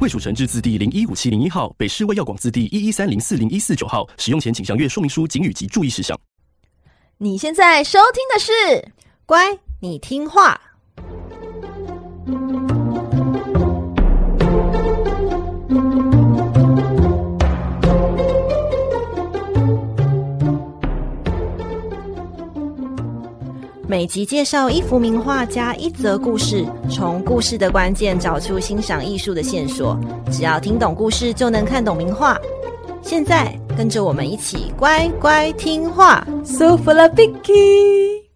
卫署成字字第零一五七零一号，北市卫药广字第一一三零四零一四九号。使用前请详阅说明书、警语及注意事项。你现在收听的是《乖，你听话》。每集介绍一幅名画加一则故事，从故事的关键找出欣赏艺术的线索。只要听懂故事，就能看懂名画。现在跟着我们一起乖乖听话，舒服了，Picky。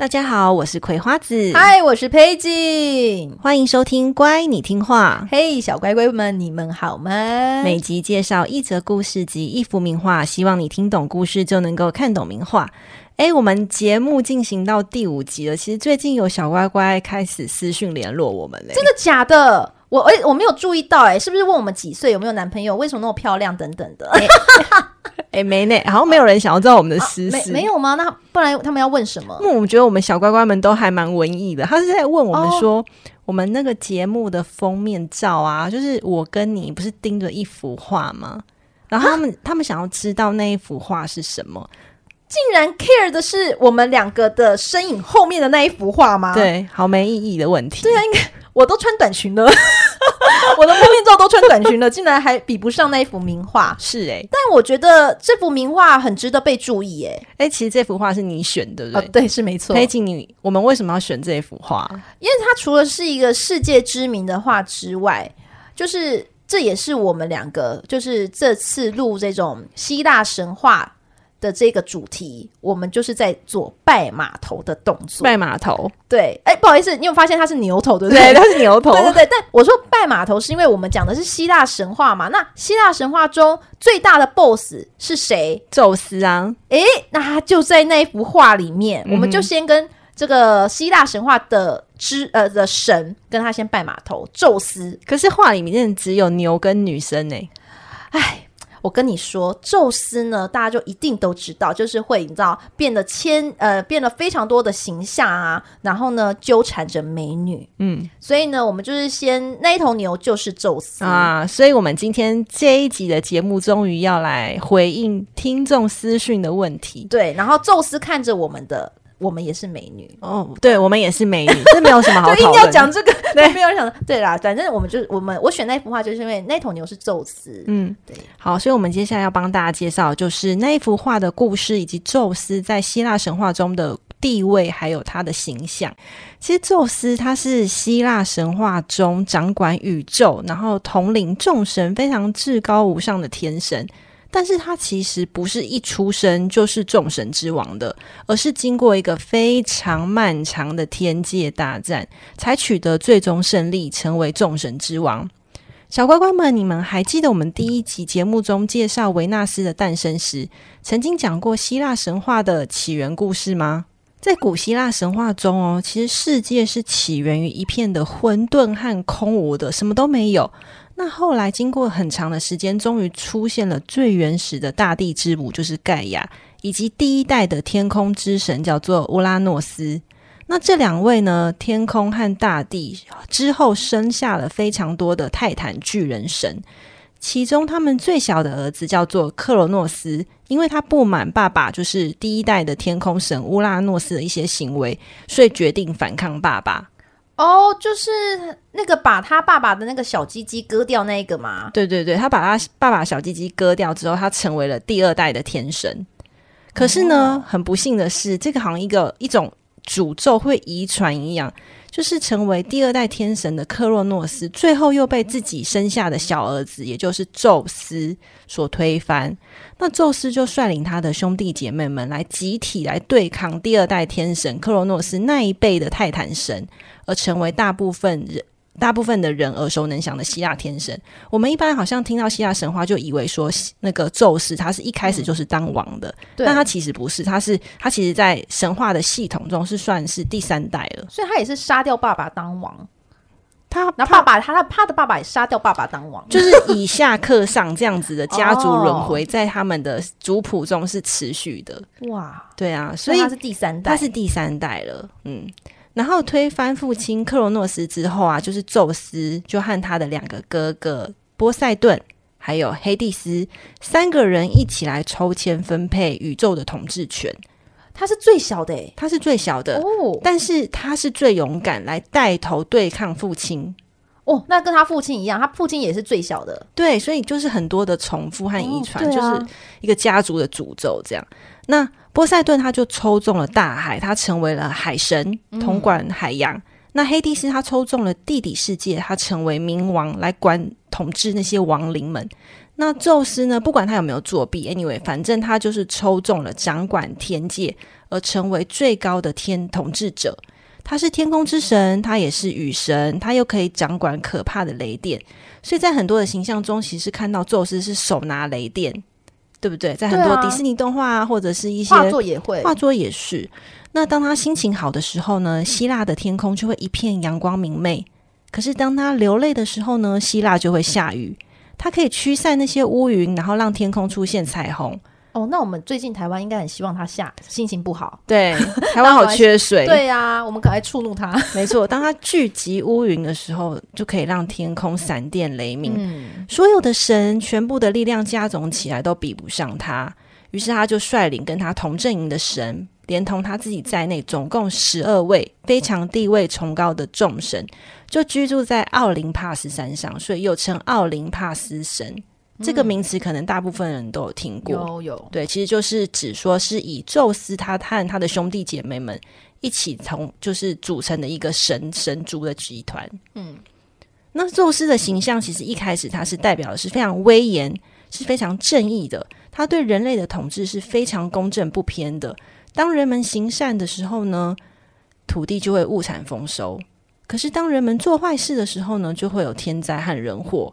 大家好，我是葵花子。嗨，我是佩锦。欢迎收听《乖，你听话》。嘿，hey, 小乖乖们，你们好吗？每集介绍一则故事及一幅名画，希望你听懂故事就能够看懂名画。哎，我们节目进行到第五集了，其实最近有小乖乖开始私讯联络我们嘞。真的假的？我哎，我没有注意到，哎，是不是问我们几岁，有没有男朋友，为什么那么漂亮等等的？哎，哎没呢，好像没有人想要知道我们的私事。啊，没没有吗？那不然他们要问什么？因为我们觉得我们小乖乖们都还蛮文艺的，他是在问我们说，哦，我们那个节目的封面照啊，就是我跟你不是盯着一幅画吗？然后他们，啊，他们想要知道那一幅画是什么，竟然 care 的是我们两个的身影后面的那一幅画吗？对，好没意义的问题。对啊，应该。我都穿短裙了，我的封面照都穿短裙了，竟然还比不上那一幅名画。是哎、欸，但我觉得这幅名画很值得被注意、欸。哎，哎，其实这幅画是你选的，对不对？哦、对，是没错。佩锦，你我们为什么要选这幅画？因为它除了是一个世界知名的画之外，就是这也是我们两个就是这次录这种希腊神话的这个主题，我们就是在做拜码头的动作。拜码头，对，哎，不好意思，你有发现它是牛头，对不对？对，它是牛头，对对对。但我说拜码头，是因为我们讲的是希腊神话嘛。那希腊神话中最大的 BOSS 是谁？宙斯啊！哎，那他就在那一幅画里面。嗯、我们就先跟这个希腊神话的之呃的神，跟他先拜码头，宙斯。可是画里面只有牛跟女生呢。哎。我跟你说，宙斯呢，大家就一定都知道，就是会你知道变得千呃变得非常多的形象啊，然后呢纠缠着美女，嗯，所以呢，我们就是先那一头牛就是宙斯。啊，所以我们今天这一集的节目终于要来回应听众私讯的问题，对，然后宙斯看着我们的。我们也是美女哦，对，我们也是美女，这没有什么好讨论。硬要讲这个，对，没有想到。对啦，反正我们就是我们我选那幅画，就是因为那头牛是宙斯。嗯，对。好，所以我们接下来要帮大家介绍，就是那一幅画的故事，以及宙斯在希腊神话中的地位，还有他的形象。其实，宙斯他是希腊神话中掌管宇宙，然后统领众神，非常至高无上的天神。但是他其实不是一出生就是众神之王的，而是经过一个非常漫长的天界大战，才取得最终胜利，成为众神之王。小乖乖们，你们还记得我们第一集节目中介绍维纳斯的诞生时，曾经讲过希腊神话的起源故事吗？在古希腊神话中哦，其实世界是起源于一片的混沌和空无的，什么都没有。那后来经过很长的时间，终于出现了最原始的大地之母，就是盖亚，以及第一代的天空之神，叫做乌拉诺斯。那这两位呢，天空和大地之后生下了非常多的泰坦巨人神，其中他们最小的儿子叫做克罗诺斯，因为他不满爸爸就是第一代的天空神乌拉诺斯的一些行为，所以决定反抗爸爸。哦，就是那个把他爸爸的那个小鸡鸡割掉那个嘛？对对对，他把他爸爸小鸡鸡割掉之后，他成为了第二代的天神。可是呢，很不幸的是，这个好像一个一种诅咒会遗传一样，就是成为第二代天神的克洛诺斯，最后又被自己生下的小儿子，也就是宙斯所推翻。那宙斯就率领他的兄弟姐妹们来集体来对抗第二代天神克洛诺斯那一辈的泰坦神。而成为大部分人大部分的人耳熟能详的希腊天神。我们一般好像听到希腊神话，就以为说那个宙斯他是一开始就是当王的，嗯、但他其实不是，他是他其实在神话的系统中是算是第三代了，所以他也是杀掉爸爸当王。他然后爸爸他他他的爸爸也杀掉爸爸当王，就是以下克上这样子的家族轮回，在他们的族谱中是持续的。哇，对啊，所以他是第三代，他是第三代了。嗯，然后推翻父亲克罗诺斯之后啊，就是宙斯就和他的两个哥哥波塞顿还有黑帝斯三个人一起来抽签分配宇宙的统治权。他是最小的，诶，他是最小的哦，但是他是最勇敢，来带头对抗父亲哦。那跟他父亲一样，他父亲也是最小的，对，所以就是很多的重复和遗传，哦啊、就是一个家族的诅咒这样。那波塞顿他就抽中了大海，他成为了海神，统管海洋。嗯、那黑帝斯他抽中了地底世界，他成为冥王，来管统治那些亡灵们。那宙斯呢？不管他有没有作弊，anyway，反正他就是抽中了掌管天界，而成为最高的天统治者。他是天空之神，他也是雨神，他又可以掌管可怕的雷电。所以在很多的形象中，其实看到宙斯是手拿雷电，对不对？在很多迪士尼动画啊，或者是一些画作也会，画作也是。那当他心情好的时候呢，希腊的天空就会一片阳光明媚。可是当他流泪的时候呢，希腊就会下雨。它可以驱散那些乌云，然后让天空出现彩虹。哦，那我们最近台湾应该很希望他下心情不好。对，台湾好缺水。对呀、啊，我们赶快触怒他。没错，当他聚集乌云的时候，就可以让天空闪电雷鸣。嗯，所有的神全部的力量加总起来都比不上他。于是他就率领跟他同阵营的神，连同他自己在内，总共十二位非常地位崇高的众神。就居住在奥林帕斯山上，所以又称奥林帕斯神。嗯、这个名词可能大部分人都有听过。有有，对，其实就是指说是以宙斯他和他的兄弟姐妹们一起从就是组成的一个神神族的集团。嗯，那宙斯的形象其实一开始他是代表的是非常威严，是非常正义的。他对人类的统治是非常公正不偏的。当人们行善的时候呢，土地就会物产丰收。可是，当人们做坏事的时候呢，就会有天灾和人祸。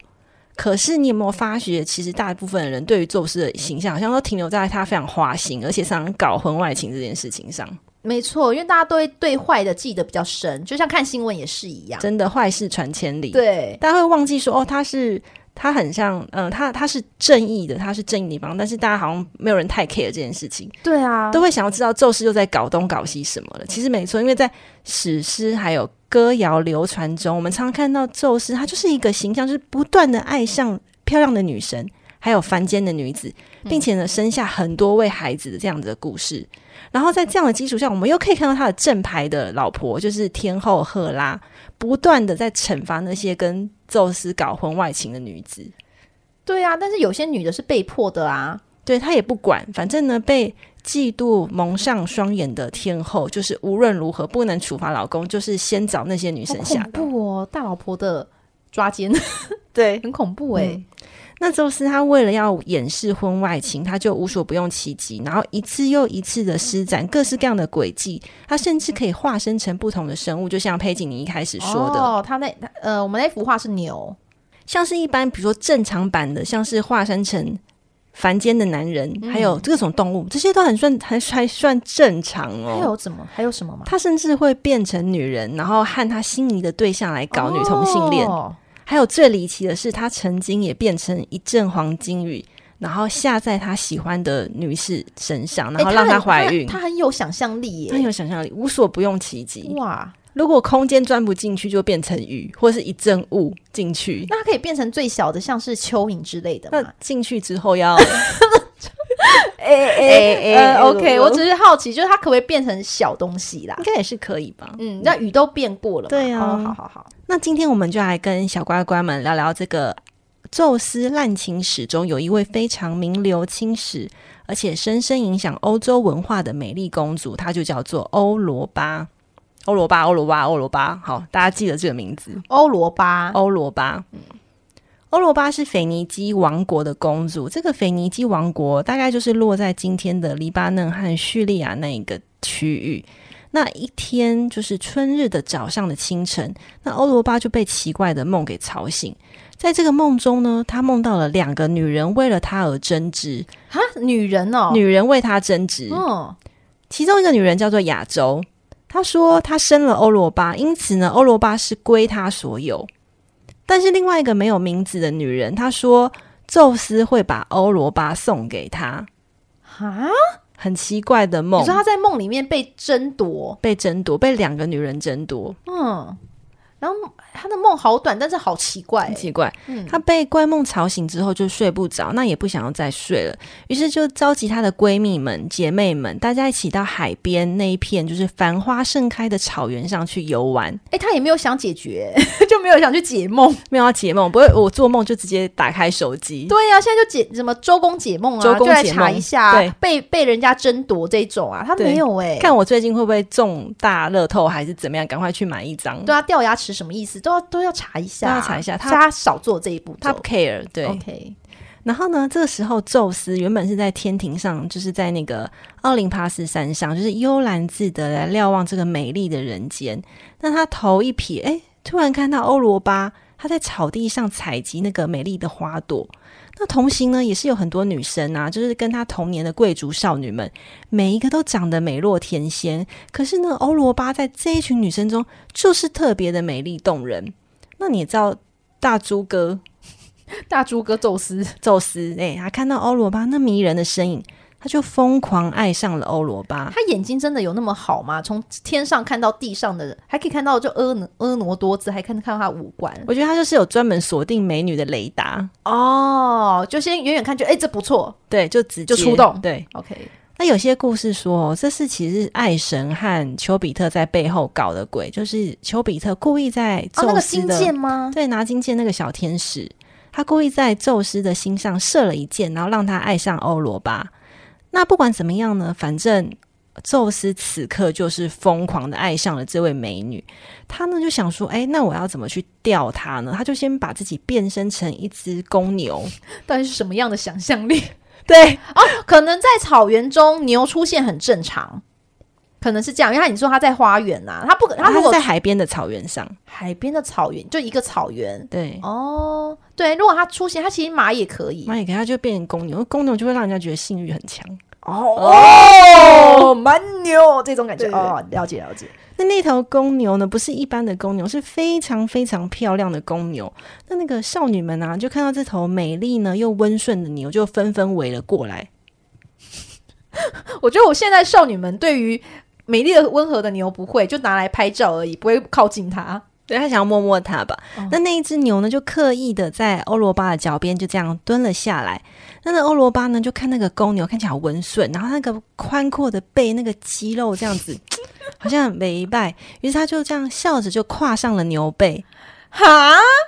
可是，你有没有发觉，其实大部分的人对于宙斯的形象，好像都停留在他非常花心，而且常常搞婚外情这件事情上。没错，因为大家都会对坏的记得比较深，就像看新闻也是一样。真的，坏事传千里。对，大家会忘记说，哦，他是。他很像，嗯、呃，他他是正义的，他是正义的一方，但是大家好像没有人太 care 这件事情。对啊，都会想要知道宙斯又在搞东搞西什么了。其实没错，因为在史诗还有歌谣流传中，我们常常看到宙斯，他就是一个形象，就是不断的爱上漂亮的女神，还有凡间的女子，并且呢，生下很多位孩子的这样子的故事。嗯、然后在这样的基础上，我们又可以看到他的正牌的老婆，就是天后赫拉。不断的在惩罚那些跟宙斯搞婚外情的女子，对啊，但是有些女的是被迫的啊，对，她也不管，反正呢，被嫉妒蒙上双眼的天后，就是无论如何不能处罚老公，就是先找那些女生下。恐怖哦，大老婆的抓奸，对，很恐怖哎、欸。嗯那宙斯他为了要掩饰婚外情，他就无所不用其极，然后一次又一次的施展各式各样的诡计。他甚至可以化身成不同的生物，就像佩锦你一开始说的。哦，他那呃，我们那幅画是牛，像是一般比如说正常版的，像是化身成凡间的男人，嗯、还有各种动物，这些都很算还还算正常哦。还有怎么？还有什么吗？他甚至会变成女人，然后和他心仪的对象来搞女同性恋。哦还有最离奇的是，他曾经也变成一阵黄金雨，然后下在他喜欢的女士身上，然后让她怀孕。欸、他，他，他很有想象力耶，他很有想象力，无所不用其极。哇！如果空间钻不进去，就变成雨，或是一阵雾进去。那它可以变成最小的，像是蚯蚓之类的。那进去之后要？哎哎哎，OK，我只是好奇，就是它可不可以变成小东西啦？应该也是可以吧。嗯，那雨都变过了，对呀、啊。好好好，那今天我们就来跟小乖乖们聊聊这个宙斯滥情史中有一位非常名留青史，而且深深影响欧洲文化的美丽公主，她就叫做欧罗巴。欧罗巴，欧罗巴，欧罗巴。好，大家记得这个名字。欧罗巴，欧罗巴。嗯。欧罗巴是腓尼基王国的公主。这个腓尼基王国大概就是落在今天的黎巴嫩和叙利亚那一个区域。那一天就是春日的早上的清晨，那欧罗巴就被奇怪的梦给吵醒。在这个梦中呢，他梦到了两个女人为了他而争执。哈，女人哦，女人为他争执。哦，其中一个女人叫做亚洲，她说他生了欧罗巴，因此呢，欧罗巴是归他所有。但是另外一个没有名字的女人，她说宙斯会把欧罗巴送给她。哈，很奇怪的梦。你说她在梦里面被争夺，被争夺，被两个女人争夺。嗯。然后他的梦好短，但是好奇怪，欸，奇怪。嗯，他被怪梦吵醒之后就睡不着，那也不想要再睡了，于是就召集她的闺蜜们、姐妹们，大家一起到海边那一片就是繁花盛开的草原上去游玩。哎，欸，他也没有想解决，就没有想去解梦，没有要解梦，不会，我做梦就直接打开手机。对呀，啊，现在就解什么周公解梦啊，周公解梦，就来查一下，对，被被人家争夺这种啊，他没有哎，欸，看我最近会不会中大乐透还是怎么样，赶快去买一张。对啊，掉牙齿。什么意思？都要都要查一下，要查一下。他，他少做这一步，他不 care。对，OK。然后呢，这个时候宙斯原本是在天庭上，就是在那个奥林帕斯山上，就是悠然自得来瞭望这个美丽的人间。那他头一撇，哎，突然看到欧罗巴，他在草地上采集那个美丽的花朵。那同行呢，也是有很多女生啊，就是跟她同年的贵族少女们，每一个都长得美若天仙。可是呢，欧罗巴在这一群女生中，就是特别的美丽动人。那你也知道，大猪哥，大猪哥宙斯，宙斯，哎，他看到欧罗巴那迷人的身影。他就疯狂爱上了欧罗巴。他眼睛真的有那么好吗？从天上看到地上的人，还可以看到就婀娜婀娜多姿，还看看到他五官。我觉得他就是有专门锁定美女的雷达哦。就先远远看，就哎，这不错，对，就直接就出动。对，OK。那有些故事说，这是其实爱神和丘比特在背后搞的鬼，就是丘比特故意在宙斯的、哦、那个金箭吗？对，拿金箭那个小天使，他故意在宙斯的心上射了一箭，然后让他爱上欧罗巴。那不管怎么样呢，反正宙斯此刻就是疯狂的爱上了这位美女。他呢就想说，哎，那我要怎么去钓她呢？他就先把自己变身成一只公牛。到底是什么样的想象力？对哦，可能在草原中牛出现很正常，可能是这样。因为你说他在花园呐、啊，他不可，他如果他在海边的草原上，海边的草原就一个草原。对哦，对，如果他出现，他其实马也可以，马也可以，他就变成公牛，公牛就会让人家觉得性欲很强。哦，蛮牛这种感觉哦，了解了解。那那头公牛呢？不是一般的公牛，是非常非常漂亮的公牛。那那个少女们啊，就看到这头美丽呢又温顺的牛，就纷纷围了过来。我觉得我现在少女们对于美丽的温和的牛不会，就拿来拍照而已，不会靠近它。对，他想要摸摸它吧。哦、那那一只牛呢，就刻意的在欧罗巴的脚边就这样蹲了下来。那那欧罗巴呢，就看那个公牛看起来好温顺，然后那个宽阔的背，那个肌肉这样子，好像很美败。于是他就这样笑着就跨上了牛背。哈，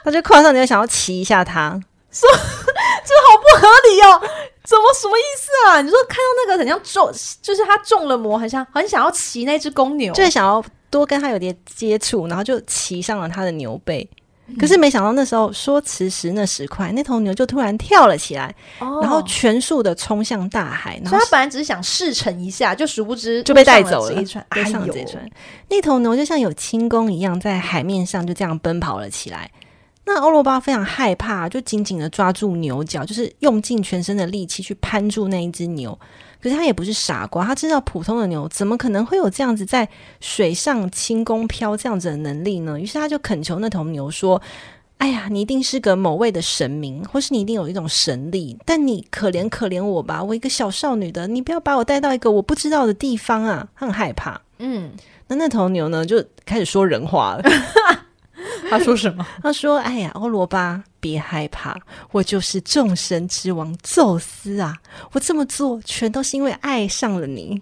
他就跨上牛，想要骑一下它。说 这好不合理哦，怎么什么意思啊？你说看到那个很像中，就是他中了魔，很像很想要骑那只公牛，就是想要。多跟他有点接触，然后就骑上了他的牛背。嗯、可是没想到那时候说时那时快，那头牛就突然跳了起来，哦、然后全速的冲向大海。所以他本来只是想试乘一下，就殊不知就被带走了。一船，哎、那头牛就像有轻功一样，在海面上就这样奔跑了起来。那欧罗巴非常害怕，就紧紧的抓住牛角，就是用尽全身的力气去攀住那一只牛。可是他也不是傻瓜，他知道普通的牛怎么可能会有这样子在水上轻功飘这样子的能力呢？于是他就恳求那头牛说：“哎呀，你一定是个某位的神明，或是你一定有一种神力，但你可怜可怜我吧，我一个小少女的，你不要把我带到一个我不知道的地方啊！”他很害怕。嗯，那那头牛呢，就开始说人话了。他说什么？他说：“哎呀，欧罗巴，别害怕，我就是众神之王宙斯啊！我这么做全都是因为爱上了你。”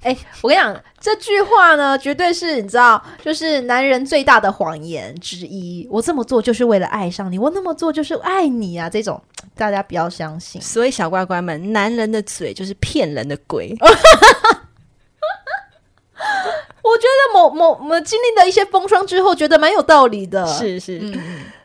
哎，我跟你讲，这句话呢，绝对是你知道，就是男人最大的谎言之一。我这么做就是为了爱上你，我那么做就是爱你啊！这种 大家不要相信。所以小乖乖们，男人的嘴就是骗人的鬼。我觉得某某某经历了一些风霜之后，觉得蛮有道理的。是是，嗯、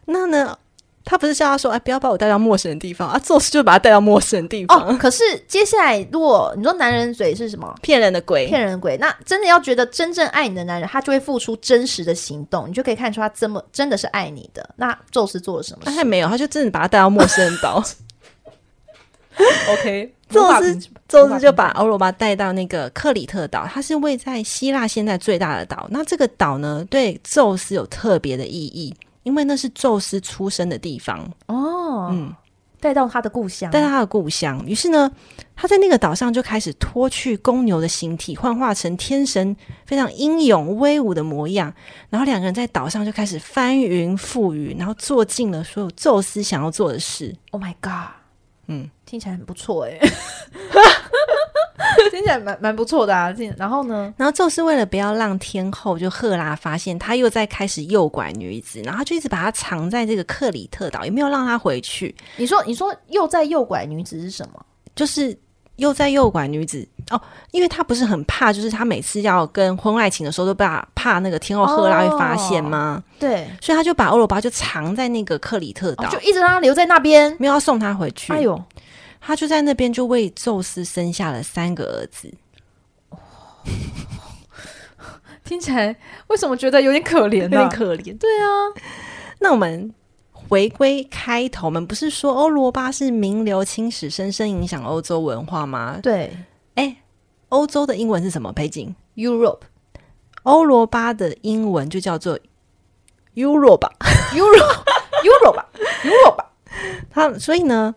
那呢，他不是叫他说，哎，不要把我带到陌生的地方啊，宙斯就把他带到陌生的地方。哦，可是接下来，如果你说男人嘴是什么？骗人的鬼，骗人的鬼。那真的要觉得真正爱你的男人，他就会付出真实的行动，你就可以看出他这么真的是爱你的。那宙斯做了什么事？他没有，他就真的把他带到陌生岛。OK，宙斯宙斯就把欧罗巴带到那个克里特岛，它是位在希腊现在最大的岛。那这个岛呢，对宙斯有特别的意义。因为那是宙斯出生的地方哦，嗯，带到他的故乡，带到他的故乡。于是呢，他在那个岛上就开始脱去公牛的形体，幻化成天神非常英勇威武的模样。然后两个人在岛上就开始翻云覆雨，然后做尽了所有宙斯想要做的事。Oh my god！嗯，听起来很不错哎。听起来蛮蛮不错的啊，然后呢？然后宙斯为了不要让天后就赫拉发现，他又在开始诱拐女子，然后他就一直把她藏在这个克里特岛，也没有让她回去。你说，你说又在诱拐女子是什么？就是又在诱拐女子哦，因为他不是很怕，就是他每次要跟婚外情的时候都怕怕那个天后赫拉会发现吗？哦、对，所以他就把欧罗巴就藏在那个克里特岛，哦，就一直让他留在那边，没有要送他回去。哎呦！他就在那边就为宙斯生下了三个儿子，哦、听起来为什么觉得有点可怜呢？有点可怜。对啊，那我们回归开头，我们不是说欧罗巴是名留青史、深深影响欧洲文化吗？对，哎，欧洲的英文是什么？背景 Europe，欧罗巴的英文就叫做 Europe，Europe，Europe，Europe。他所以呢？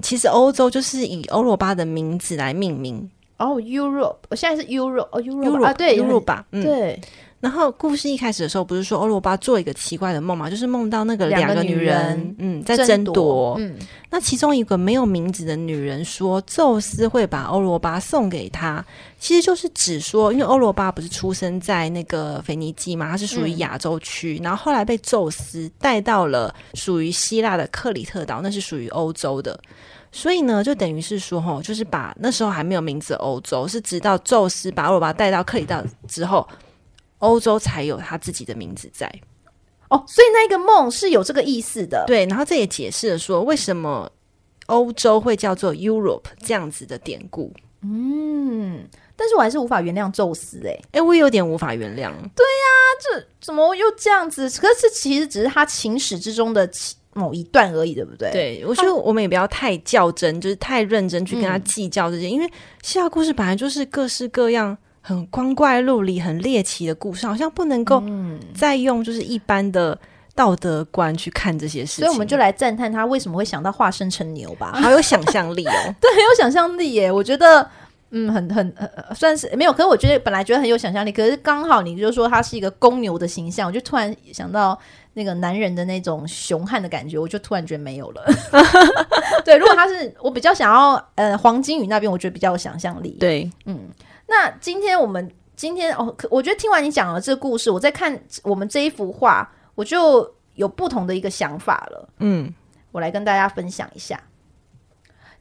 其实欧洲就是以欧罗巴的名字来命名哦、oh,，Europe，我现在是 Europe，哦、oh,，Europe 啊，对，Europe 吧，嗯，对。然后故事一开始的时候，不是说欧罗巴做一个奇怪的梦嘛，就是梦到那个两个女人，嗯，在争夺，嗯，那其中一个没有名字的女人说，宙斯会把欧罗巴送给她，其实就是指说，因为欧罗巴不是出生在那个腓尼基嘛，它是属于亚洲区，嗯、然后后来被宙斯带到了属于希腊的克里特岛，那是属于欧洲的。所以呢，就等于是说，吼，就是把那时候还没有名字的欧洲，是直到宙斯把欧罗巴带到克里岛之后，欧洲才有他自己的名字在。哦，所以那个梦是有这个意思的。对，然后这也解释了说，为什么欧洲会叫做 Europe 这样子的典故。嗯，但是我还是无法原谅宙斯、欸，哎，哎，我有点无法原谅。对呀、啊，这怎么又这样子？可是其实只是他情史之中的。某一段而已，对不对？对，我觉得我们也不要太较真，就是太认真去跟他计较这些，嗯、因为希腊故事本来就是各式各样、很光怪陆离、很猎奇的故事，好像不能够再用就是一般的道德观去看这些事情。所以我们就来赞叹他为什么会想到化身成牛吧，好有想象力哦，对，很有想象力耶。我觉得，嗯，很很呃，算是没有，可是我觉得本来觉得很有想象力，可是刚好你就说他是一个公牛的形象，我就突然想到。那个男人的那种雄悍的感觉，我就突然觉得没有了。对，如果他是我比较想要，呃，黄金鱼那边，我觉得比较有想象力。对，嗯。那今天我们今天哦，我觉得听完你讲了这个故事，我在看我们这一幅画，我就有不同的一个想法了。嗯，我来跟大家分享一下。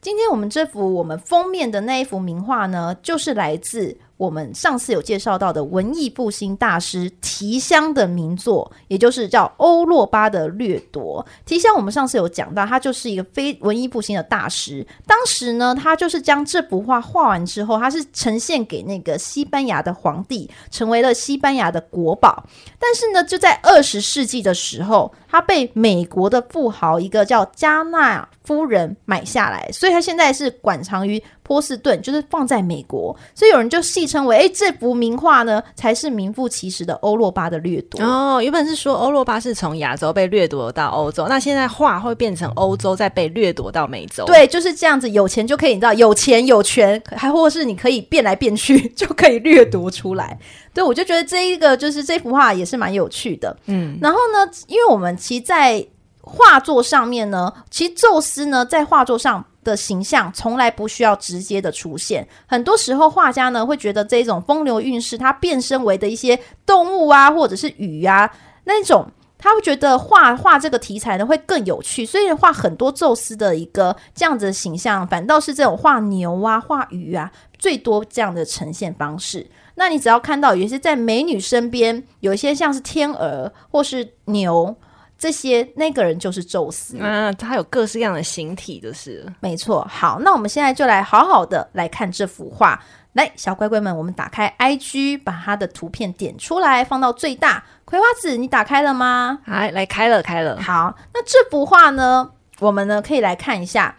今天我们这幅我们封面的那一幅名画呢，就是来自。我们上次有介绍到的文艺复兴大师提香的名作，也就是叫《欧洛巴的掠夺》。提香，我们上次有讲到，他就是一个非文艺复兴的大师。当时呢，他就是将这幅画画完之后，他是呈现给那个西班牙的皇帝，成为了西班牙的国宝。但是呢，就在二十世纪的时候，他被美国的富豪一个叫加纳夫人买下来，所以他现在是馆藏于。波士顿就是放在美国，所以有人就戏称为：哎、欸，这幅名画呢，才是名副其实的欧洛巴的掠夺。哦，原本是说欧洛巴是从亚洲被掠夺到欧洲，那现在画会变成欧洲再被掠夺到美洲。对，就是这样子。有钱就可以，你知道，有钱有权，还或是你可以变来变去，就可以掠夺出来。对，我就觉得这一个就是这幅画也是蛮有趣的。嗯，然后呢，因为我们其实在画作上面呢，其实宙斯呢在画作上。的形象从来不需要直接的出现，很多时候画家呢会觉得这种风流韵事，它变身为的一些动物啊，或者是鱼啊那种，他会觉得画画这个题材呢会更有趣，所以画很多宙斯的一个这样子的形象，反倒是这种画牛啊、画鱼啊最多这样的呈现方式。那你只要看到有些在美女身边有一些像是天鹅或是牛。这些那个人就是宙斯啊，他有各式各样的形体，就是没错。好，那我们现在就来好好的来看这幅画。来，小乖乖们，我们打开 IG，把它的图片点出来，放到最大。葵花籽，你打开了吗？来，来开了，开了。好，那这幅画呢，我们呢可以来看一下。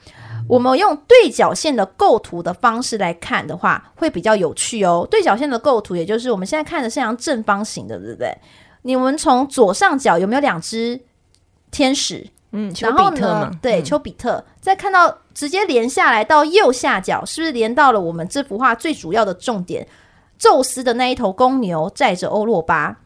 我们用对角线的构图的方式来看的话，会比较有趣哦。对角线的构图，也就是我们现在看的是像正方形的，对不对？你们从左上角有没有两只天使？嗯，丘比特嘛，对，丘比特。再看到直接连下来到右下角，是不是连到了我们这幅画最主要的重点？宙斯的那一头公牛载着欧洛巴，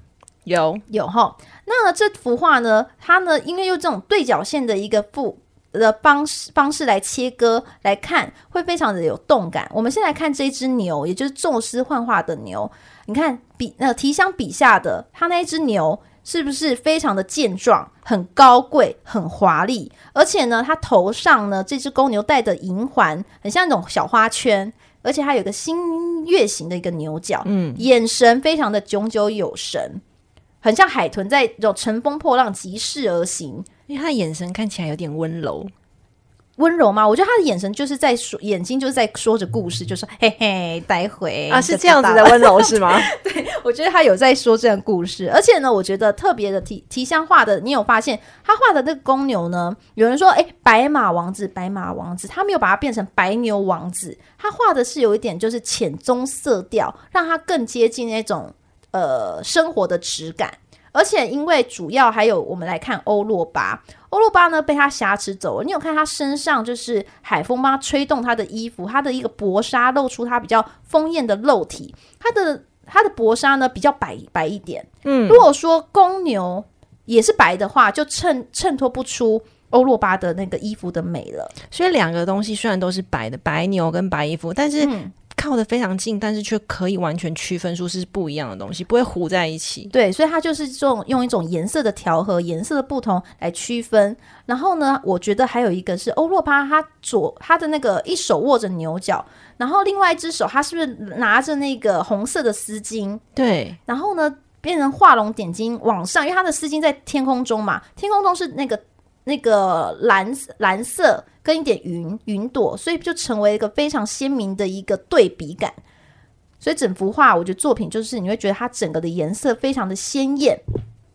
有有哈。那这幅画呢，它呢，因为用这种对角线的一个布的方式方式来切割来看，会非常的有动感。我们先来看这只牛，也就是宙斯幻化的牛。你看，比那提香笔下的他那一只牛。是不是非常的健壮、很高贵、很华丽？而且呢，它头上呢，这只公牛戴的银环很像那种小花圈，而且它有个新月形的一个牛角，嗯，眼神非常的炯炯有神，很像海豚在这种乘风破浪疾势而行，因为它的眼神看起来有点温柔。温柔吗？我觉得他的眼神就是在说，眼睛就是在说着故事，就说嘿嘿，待会啊，是这样子的温柔是吗？对，我觉得他有在说这样故事，而且呢，我觉得特别的提提香画的，你有发现他画的那个公牛呢？有人说，哎，白马王子，白马王子，他没有把它变成白牛王子，他画的是有一点就是浅棕色调，让它更接近那种呃生活的质感。而且，因为主要还有我们来看欧洛巴，欧洛巴呢被他挟持走了。你有看他身上就是海风帮他吹动他的衣服，他的一个薄纱露出他比较丰艳的肉体。他的他的薄纱呢比较白白一点。嗯，如果说公牛也是白的话，就衬衬托不出欧洛巴的那个衣服的美了。所以两个东西虽然都是白的，白牛跟白衣服，但是、嗯。靠的非常近，但是却可以完全区分出是不一样的东西，不会糊在一起。对，所以它就是这种用一种颜色的调和，颜色的不同来区分。然后呢，我觉得还有一个是欧洛巴，他左他的那个一手握着牛角，然后另外一只手他是不是拿着那个红色的丝巾？对。然后呢，变成画龙点睛往上，因为他的丝巾在天空中嘛，天空中是那个那个蓝蓝色。跟一点云云朵，所以就成为一个非常鲜明的一个对比感。所以整幅画，我觉得作品就是你会觉得它整个的颜色非常的鲜艳。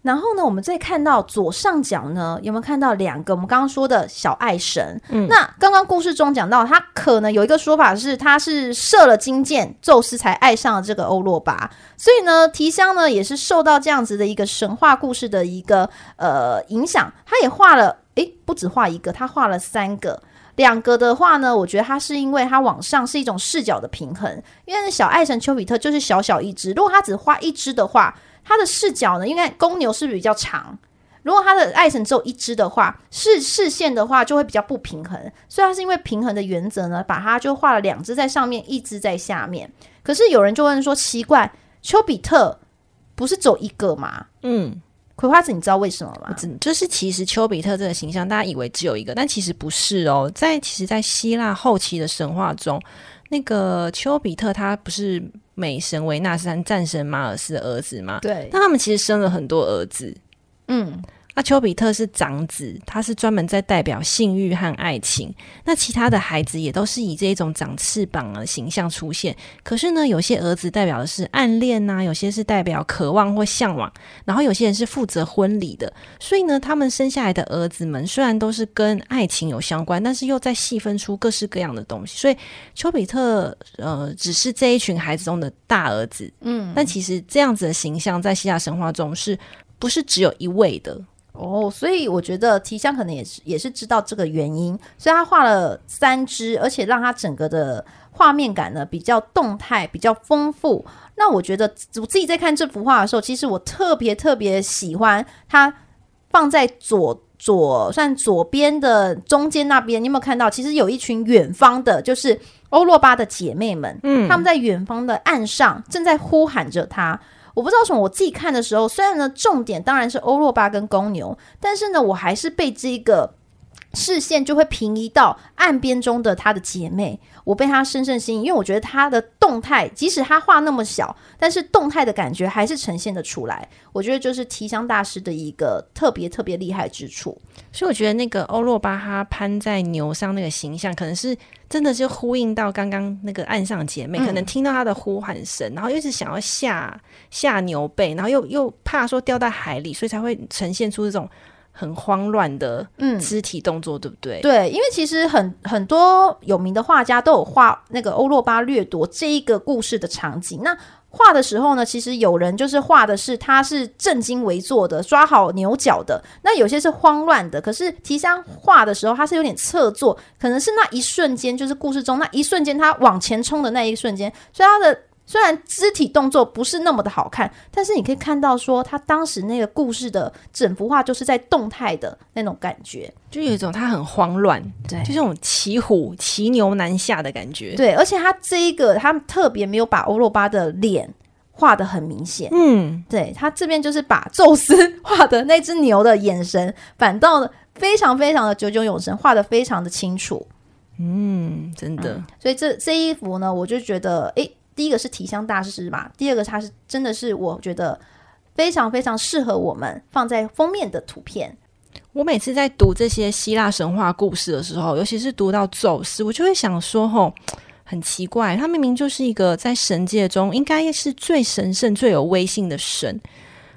然后呢，我们再看到左上角呢，有没有看到两个我们刚刚说的小爱神？嗯，那刚刚故事中讲到，他可能有一个说法是，他是射了金箭，宙斯才爱上了这个欧洛巴。所以呢，提香呢也是受到这样子的一个神话故事的一个呃影响，他也画了。诶，不止画一个，他画了三个。两个的话呢，我觉得他是因为他往上是一种视角的平衡，因为小爱神丘比特就是小小一只。如果他只画一只的话，他的视角呢，因为公牛是不是比较长？如果他的爱神只有一只的话，视视线的话就会比较不平衡。所以他是因为平衡的原则呢，把它就画了两只在上面，一只在下面。可是有人就问说，奇怪，丘比特不是只有一个吗？嗯。葵花子，你知道为什么吗？就是其实丘比特这个形象，大家以为只有一个，但其实不是哦。在其实，在希腊后期的神话中，那个丘比特他不是美神维纳斯战神马尔斯的儿子吗？对，但他们其实生了很多儿子。嗯。那丘比特是长子，他是专门在代表性欲和爱情。那其他的孩子也都是以这一种长翅膀的形象出现。可是呢，有些儿子代表的是暗恋呐、啊，有些是代表渴望或向往，然后有些人是负责婚礼的。所以呢，他们生下来的儿子们虽然都是跟爱情有相关，但是又在细分出各式各样的东西。所以丘比特呃，只是这一群孩子中的大儿子。嗯，但其实这样子的形象在希腊神话中是不是只有一位的？哦，所以我觉得提香可能也是也是知道这个原因，所以他画了三只，而且让他整个的画面感呢比较动态，比较丰富。那我觉得我自己在看这幅画的时候，其实我特别特别喜欢它放在左左算左边的中间那边，你有没有看到？其实有一群远方的，就是欧洛巴的姐妹们，嗯，他们在远方的岸上正在呼喊着他。我不知道什么我自己看的时候，虽然呢重点当然是欧若巴跟公牛，但是呢我还是被这个视线就会平移到岸边中的她的姐妹，我被她深深吸引，因为我觉得她的动态，即使她画那么小，但是动态的感觉还是呈现的出来。我觉得就是提香大师的一个特别特别厉害之处。所以我觉得那个欧若巴哈攀在牛上那个形象，可能是真的是呼应到刚刚那个岸上姐妹，嗯、可能听到她的呼喊声，然后一直想要下下牛背，然后又又怕说掉到海里，所以才会呈现出这种。很慌乱的肢体动作，嗯、对不对？对，因为其实很很多有名的画家都有画那个欧洛巴掠夺这一个故事的场景。那画的时候呢，其实有人就是画的是他是正襟危坐的，抓好牛角的。那有些是慌乱的，可是提香画的时候，他是有点侧坐，可能是那一瞬间，就是故事中那一瞬间，他往前冲的那一瞬间，所以他的。虽然肢体动作不是那么的好看，但是你可以看到说他当时那个故事的整幅画就是在动态的那种感觉，就有一种他很慌乱，对，就这种骑虎骑牛难下的感觉。对，而且他这一个他特别没有把欧若巴的脸画的很明显，嗯，对，他这边就是把宙斯 画的那只牛的眼神反倒非常非常的炯炯有神，画的非常的清楚。嗯，真的。嗯、所以这这一幅呢，我就觉得，诶。第一个是提香大师嘛，第二个他是真的是我觉得非常非常适合我们放在封面的图片。我每次在读这些希腊神话故事的时候，尤其是读到宙斯，我就会想说：吼，很奇怪，他明明就是一个在神界中应该是最神圣、最有威信的神，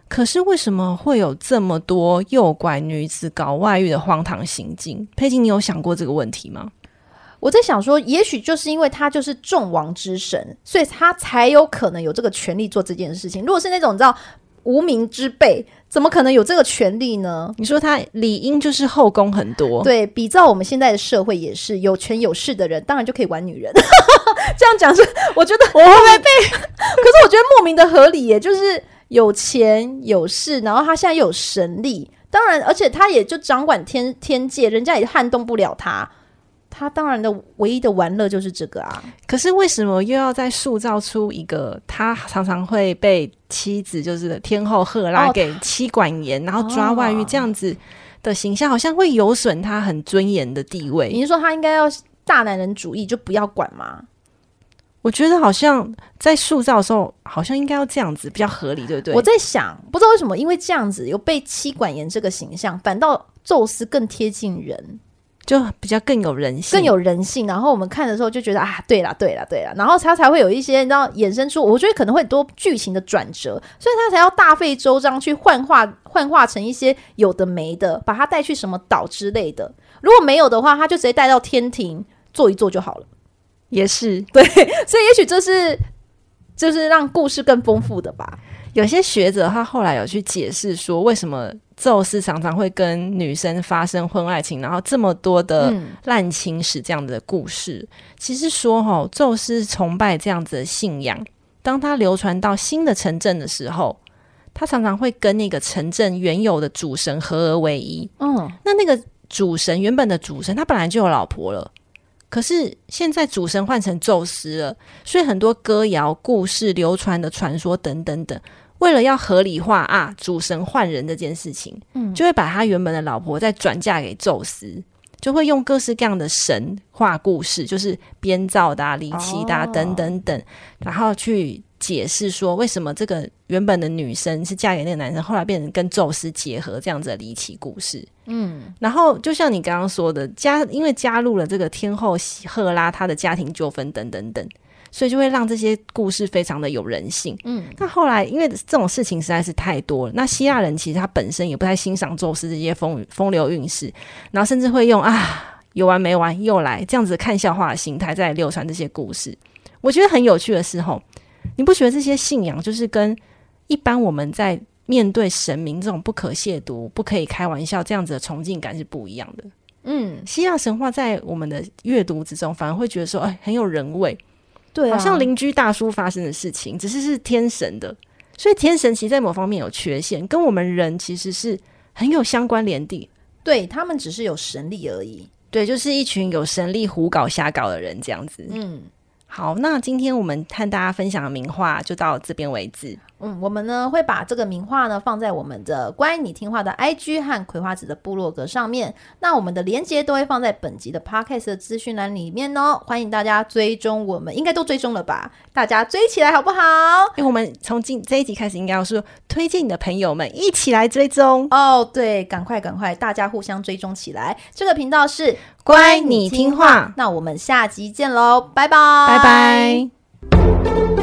可是为什么会有这么多诱拐女子、搞外遇的荒唐行径？佩金，你有想过这个问题吗？我在想说，也许就是因为他就是众王之神，所以他才有可能有这个权利做这件事情。如果是那种你知道无名之辈，怎么可能有这个权利呢？你说他理应就是后宫很多，对，比照我们现在的社会也是有权有势的人，当然就可以玩女人。这样讲是，我觉得我会不会被？可是我觉得莫名的合理耶，就是有钱有势，然后他现在又有神力，当然，而且他也就掌管天天界，人家也撼动不了他。他当然的唯一的玩乐就是这个啊！可是为什么又要再塑造出一个他常常会被妻子，就是天后赫拉给妻管严，然后抓外遇这样子的形象，好像会有损他很尊严的地位？你是说他应该要大男人主义，就不要管吗？我觉得好像在塑造的时候，好像应该要这样子比较合理，对不对？我在想，不知道为什么，因为这样子有被妻管严这个形象，反倒宙斯更贴近人。就比较更有人性，更有人性。然后我们看的时候就觉得啊，对了，对了，对了。然后他才会有一些，你知道，衍生出我觉得可能会很多剧情的转折，所以他才要大费周章去幻化，幻化成一些有的没的，把他带去什么岛之类的。如果没有的话，他就直接带到天庭坐一坐就好了。也是 对，所以也许这是就是让故事更丰富的吧。有些学者他后来有去解释说，为什么宙斯常常会跟女生发生婚外情，然后这么多的滥情史这样的故事。其实说哈，宙斯崇拜这样子的信仰，当他流传到新的城镇的时候，他常常会跟那个城镇原有的主神合而为一。嗯，那那个主神原本的主神他本来就有老婆了，可是现在主神换成宙斯了，所以很多歌谣、故事流传的传说等等等。为了要合理化啊，主神换人这件事情，嗯，就会把他原本的老婆再转嫁给宙斯，就会用各式各样的神话故事，就是编造的、啊、离奇的、啊、等等等，然后去解释说为什么这个原本的女生是嫁给那个男生，后来变成跟宙斯结合这样子的离奇故事。嗯，然后就像你刚刚说的，加因为加入了这个天后赫拉她的家庭纠纷等等等。所以就会让这些故事非常的有人性。嗯，那后来因为这种事情实在是太多了，那希腊人其实他本身也不太欣赏宙斯这些风风流韵事，然后甚至会用啊有完没完又来这样子看笑话的心态在流传这些故事。我觉得很有趣的是吼，你不觉得这些信仰就是跟一般我们在面对神明这种不可亵渎、不可以开玩笑这样子的崇敬感是不一样的？嗯，希腊神话在我们的阅读之中，反而会觉得说，哎，很有人味。对、啊，好像邻居大叔发生的事情，只是是天神的，所以天神其实在某方面有缺陷，跟我们人其实是很有相关联的。对，他们只是有神力而已，对，就是一群有神力胡搞瞎搞的人这样子。嗯，好，那今天我们和大家分享的名画就到这边为止。嗯，我们呢会把这个名画呢放在我们的乖你听话的 IG 和葵花籽的部落格上面。那我们的连接都会放在本集的 Podcast 的资讯栏里面哦。欢迎大家追踪我们，应该都追踪了吧？大家追起来好不好？因为我们从今这一集开始，应该要说推荐你的朋友们一起来追踪哦。对，赶快赶快，大家互相追踪起来。这个频道是乖你听话，那我们下集见喽，拜拜，拜拜。